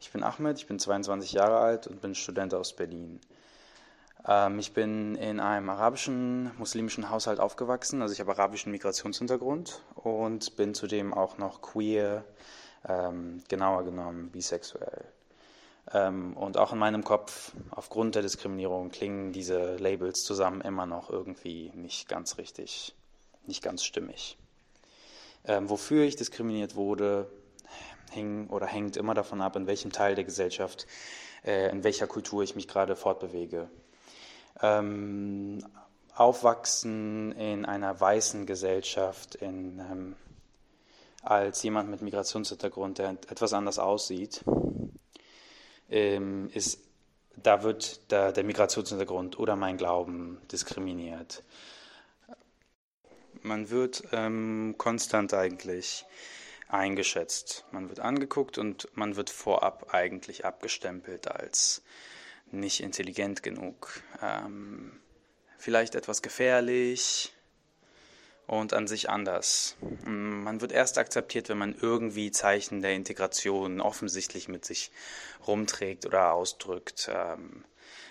Speaker 9: Ich bin Ahmed, ich bin 22 Jahre alt und bin Student aus Berlin. Ähm, ich bin in einem arabischen, muslimischen Haushalt aufgewachsen, also ich habe arabischen Migrationshintergrund und bin zudem auch noch queer, ähm, genauer genommen bisexuell. Ähm, und auch in meinem Kopf, aufgrund der Diskriminierung, klingen diese Labels zusammen immer noch irgendwie nicht ganz richtig, nicht ganz stimmig. Ähm, wofür ich diskriminiert wurde, hing oder hängt immer davon ab, in welchem Teil der Gesellschaft, äh, in welcher Kultur ich mich gerade fortbewege. Ähm, aufwachsen in einer weißen Gesellschaft, in, als jemand mit Migrationshintergrund, der etwas anders aussieht, ähm, ist, da wird der, der Migrationshintergrund oder mein Glauben diskriminiert. Man wird ähm, konstant eigentlich eingeschätzt. Man wird angeguckt und man wird vorab eigentlich abgestempelt als nicht intelligent genug, ähm, vielleicht etwas gefährlich, und an sich anders. Man wird erst akzeptiert, wenn man irgendwie Zeichen der Integration offensichtlich mit sich rumträgt oder ausdrückt. Ähm,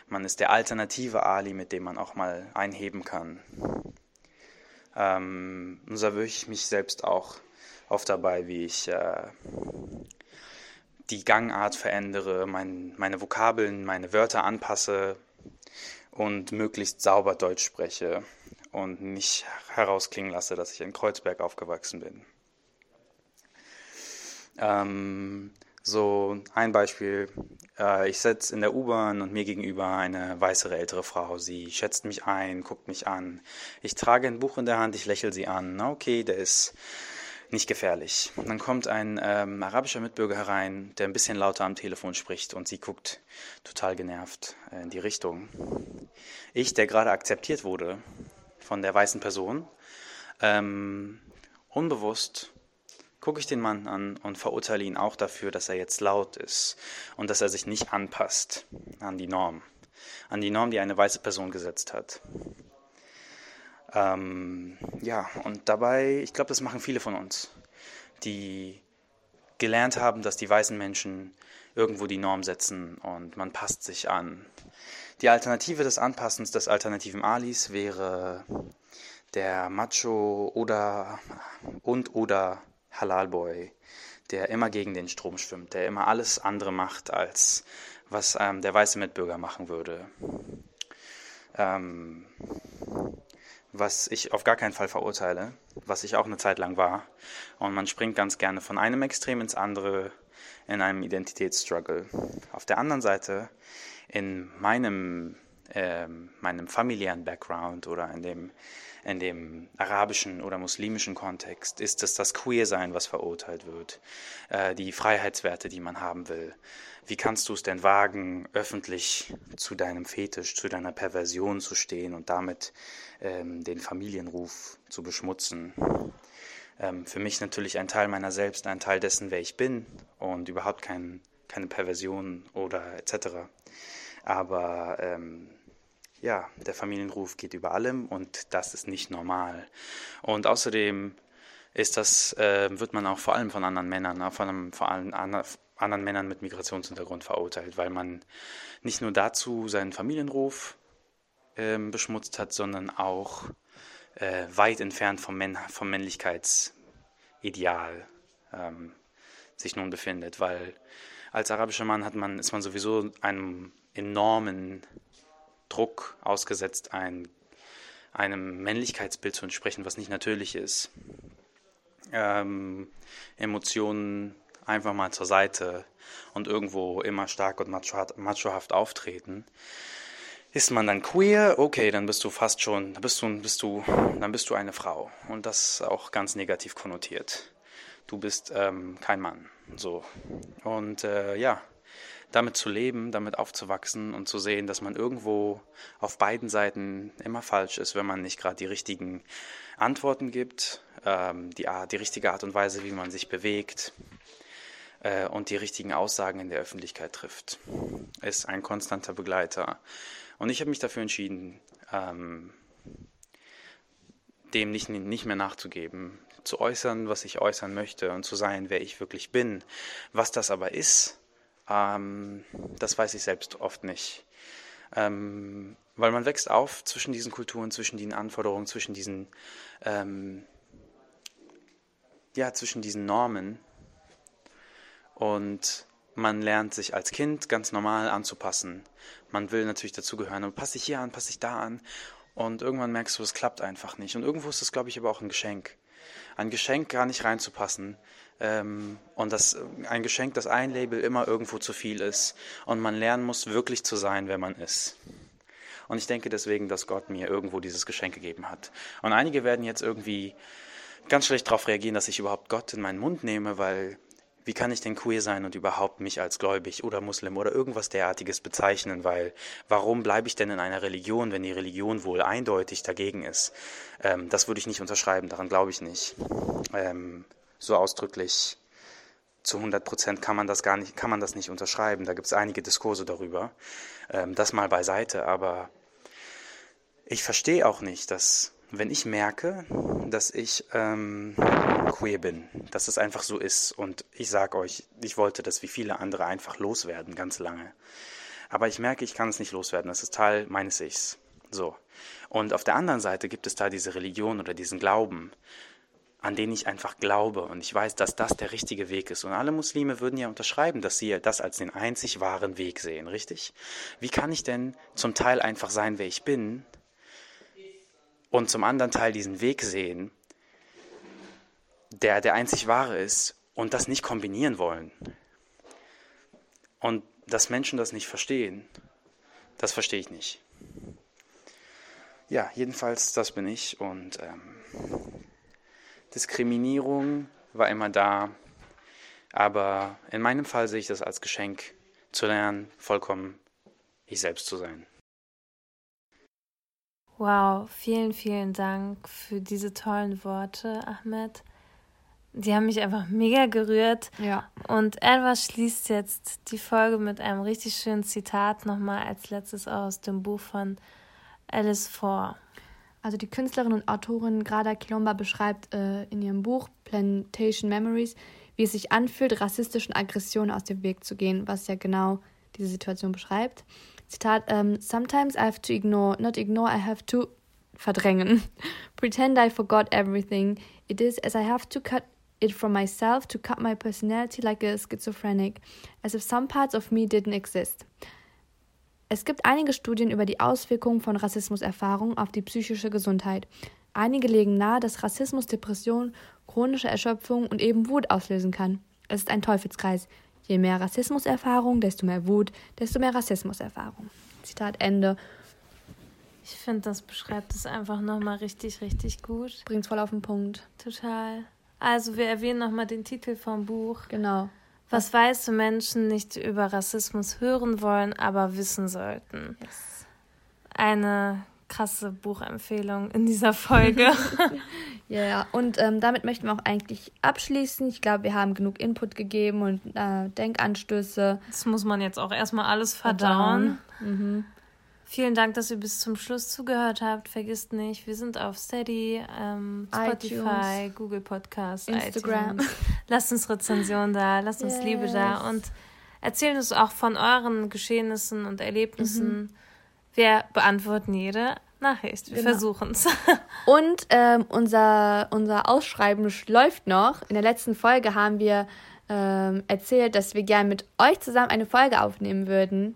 Speaker 9: man ist der alternative Ali, mit dem man auch mal einheben kann. Ähm, und so erwische ich mich selbst auch oft dabei, wie ich äh, die Gangart verändere, mein, meine Vokabeln, meine Wörter anpasse und möglichst sauber Deutsch spreche und nicht herausklingen lasse, dass ich in Kreuzberg aufgewachsen bin. Ähm, so ein Beispiel, äh, ich sitze in der U-Bahn und mir gegenüber eine weißere ältere Frau. Sie schätzt mich ein, guckt mich an. Ich trage ein Buch in der Hand, ich lächle sie an. Na okay, der ist nicht gefährlich. Dann kommt ein ähm, arabischer Mitbürger herein, der ein bisschen lauter am Telefon spricht und sie guckt total genervt äh, in die Richtung. Ich, der gerade akzeptiert wurde, von der weißen Person. Ähm, unbewusst gucke ich den Mann an und verurteile ihn auch dafür, dass er jetzt laut ist und dass er sich nicht anpasst an die Norm, an die Norm, die eine weiße Person gesetzt hat. Ähm, ja, und dabei, ich glaube, das machen viele von uns, die gelernt haben, dass die weißen Menschen irgendwo die Norm setzen und man passt sich an. Die Alternative des Anpassens des alternativen Alis wäre der Macho oder und oder Halalboy, der immer gegen den Strom schwimmt, der immer alles andere macht, als was ähm, der weiße Mitbürger machen würde. Ähm, was ich auf gar keinen Fall verurteile, was ich auch eine Zeit lang war. Und man springt ganz gerne von einem Extrem ins andere in einem Identitätsstruggle. Auf der anderen Seite in meinem, äh, meinem familiären Background oder in dem, in dem arabischen oder muslimischen Kontext ist es das Queer-Sein, was verurteilt wird, äh, die Freiheitswerte, die man haben will. Wie kannst du es denn wagen, öffentlich zu deinem Fetisch, zu deiner Perversion zu stehen und damit ähm, den Familienruf zu beschmutzen? Ähm, für mich natürlich ein Teil meiner selbst, ein Teil dessen, wer ich bin und überhaupt kein, keine Perversion oder etc. Aber ähm, ja, der Familienruf geht über allem und das ist nicht normal. Und außerdem ist das, äh, wird man auch vor allem von anderen Männern, auch von einem, vor allem anderen Männern mit Migrationshintergrund verurteilt, weil man nicht nur dazu seinen Familienruf äh, beschmutzt hat, sondern auch äh, weit entfernt vom, Männ vom Männlichkeits Ideal ähm, sich nun befindet, weil als arabischer Mann hat man, ist man sowieso einem enormen Druck ausgesetzt, ein, einem Männlichkeitsbild zu entsprechen, was nicht natürlich ist. Ähm, Emotionen einfach mal zur Seite und irgendwo immer stark und machohaft auftreten. Ist man dann queer, okay, dann bist du fast schon, bist du, bist du, dann bist du eine Frau. Und das auch ganz negativ konnotiert. Du bist ähm, kein Mann. So. Und äh, ja, damit zu leben, damit aufzuwachsen und zu sehen, dass man irgendwo auf beiden Seiten immer falsch ist, wenn man nicht gerade die richtigen Antworten gibt, ähm, die, die richtige Art und Weise, wie man sich bewegt, äh, und die richtigen Aussagen in der Öffentlichkeit trifft. Ist ein konstanter Begleiter. Und ich habe mich dafür entschieden, ähm, dem nicht, nicht mehr nachzugeben, zu äußern, was ich äußern möchte und zu sein, wer ich wirklich bin. Was das aber ist, ähm, das weiß ich selbst oft nicht. Ähm, weil man wächst auf zwischen diesen Kulturen, zwischen diesen Anforderungen, zwischen diesen, ähm, ja, zwischen diesen Normen und man lernt sich als Kind ganz normal anzupassen. Man will natürlich dazugehören und passe ich hier an, passe ich da an. Und irgendwann merkst du, es klappt einfach nicht. Und irgendwo ist das, glaube ich, aber auch ein Geschenk. Ein Geschenk, gar nicht reinzupassen. Ähm, und das, ein Geschenk, dass ein Label immer irgendwo zu viel ist. Und man lernen muss, wirklich zu sein, wer man ist. Und ich denke deswegen, dass Gott mir irgendwo dieses Geschenk gegeben hat. Und einige werden jetzt irgendwie ganz schlecht darauf reagieren, dass ich überhaupt Gott in meinen Mund nehme, weil wie kann ich denn queer sein und überhaupt mich als gläubig oder Muslim oder irgendwas derartiges bezeichnen, weil warum bleibe ich denn in einer Religion, wenn die Religion wohl eindeutig dagegen ist? Ähm, das würde ich nicht unterschreiben, daran glaube ich nicht. Ähm, so ausdrücklich zu 100 Prozent kann man das gar nicht, kann man das nicht unterschreiben. Da gibt es einige Diskurse darüber. Ähm, das mal beiseite, aber ich verstehe auch nicht, dass wenn ich merke, dass ich ähm, queer bin, dass es einfach so ist und ich sage euch, ich wollte das wie viele andere einfach loswerden, ganz lange. Aber ich merke, ich kann es nicht loswerden, das ist Teil meines Ichs. So. Und auf der anderen Seite gibt es da diese Religion oder diesen Glauben, an den ich einfach glaube und ich weiß, dass das der richtige Weg ist. Und alle Muslime würden ja unterschreiben, dass sie das als den einzig wahren Weg sehen, richtig? Wie kann ich denn zum Teil einfach sein, wer ich bin, und zum anderen Teil diesen Weg sehen, der der einzig wahre ist und das nicht kombinieren wollen. Und dass Menschen das nicht verstehen, das verstehe ich nicht. Ja, jedenfalls, das bin ich und ähm, Diskriminierung war immer da, aber in meinem Fall sehe ich das als Geschenk zu lernen, vollkommen ich selbst zu sein.
Speaker 4: Wow, vielen, vielen Dank für diese tollen Worte, Ahmed. Die haben mich einfach mega gerührt.
Speaker 3: Ja.
Speaker 4: Und etwas schließt jetzt die Folge mit einem richtig schönen Zitat nochmal als letztes aus dem Buch von Alice vor.
Speaker 3: Also die Künstlerin und Autorin Grada Kilomba beschreibt äh, in ihrem Buch Plantation Memories, wie es sich anfühlt, rassistischen Aggressionen aus dem Weg zu gehen, was ja genau diese Situation beschreibt. Zitat, um, sometimes I have to ignore, not ignore, I have to verdrängen. Pretend I forgot everything. It is as I have to cut it from myself to cut my personality like a schizophrenic, as if some parts of me didn't exist. Es gibt einige Studien über die Auswirkungen von Rassismuserfahrungen auf die psychische Gesundheit. Einige legen nahe, dass Rassismus Depression, chronische Erschöpfung und eben Wut auslösen kann. Es ist ein Teufelskreis. Je mehr Rassismuserfahrung, desto mehr Wut, desto mehr Rassismuserfahrung. Zitat Ende.
Speaker 4: Ich finde, das beschreibt es einfach nochmal richtig, richtig gut.
Speaker 3: Bringt voll auf den Punkt.
Speaker 4: Total. Also wir erwähnen nochmal den Titel vom Buch.
Speaker 3: Genau.
Speaker 4: Was weiße Menschen nicht über Rassismus hören wollen, aber wissen sollten.
Speaker 3: Yes.
Speaker 4: Eine krasse Buchempfehlung in dieser Folge.
Speaker 3: Ja, und ähm, damit möchten wir auch eigentlich abschließen. Ich glaube, wir haben genug Input gegeben und äh, Denkanstöße.
Speaker 4: Das muss man jetzt auch erstmal alles verdauen. verdauen. Mhm. Vielen Dank, dass ihr bis zum Schluss zugehört habt. Vergisst nicht, wir sind auf Steady, ähm, Spotify, iTunes, Google Podcasts,
Speaker 3: Instagram.
Speaker 4: ITunes. Lasst uns Rezension da, lasst uns yes. Liebe da und erzählt uns auch von euren Geschehnissen und Erlebnissen. Mhm. Wir beantworten jede Nachricht. Wir
Speaker 3: Genau.
Speaker 4: versuchen es.
Speaker 3: Und ähm, unser, unser Ausschreiben läuft noch. In der letzten Folge haben wir ähm, erzählt, dass wir gerne mit euch zusammen eine Folge aufnehmen würden.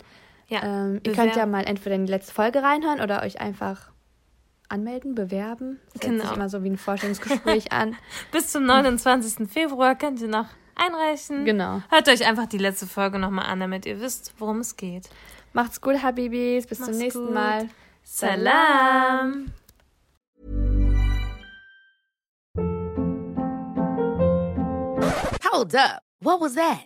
Speaker 4: Ja,
Speaker 3: Ähm, ihr könnt ja mal entweder in die letzte Folge reinhören oder euch einfach anmelden, bewerben. Das hört
Speaker 4: Genau.
Speaker 3: sich immer so wie ein Vorstellungsgespräch an.
Speaker 4: Bis zum 29. Februar könnt ihr noch einreichen.
Speaker 3: Genau.
Speaker 4: Hört euch einfach die letzte Folge nochmal an, damit ihr wisst, worum es geht.
Speaker 3: Macht's gut, Habibis. Bis
Speaker 4: Macht's
Speaker 3: zum nächsten
Speaker 4: gut.
Speaker 3: Mal.
Speaker 4: Salam.
Speaker 10: Hold up. What was that?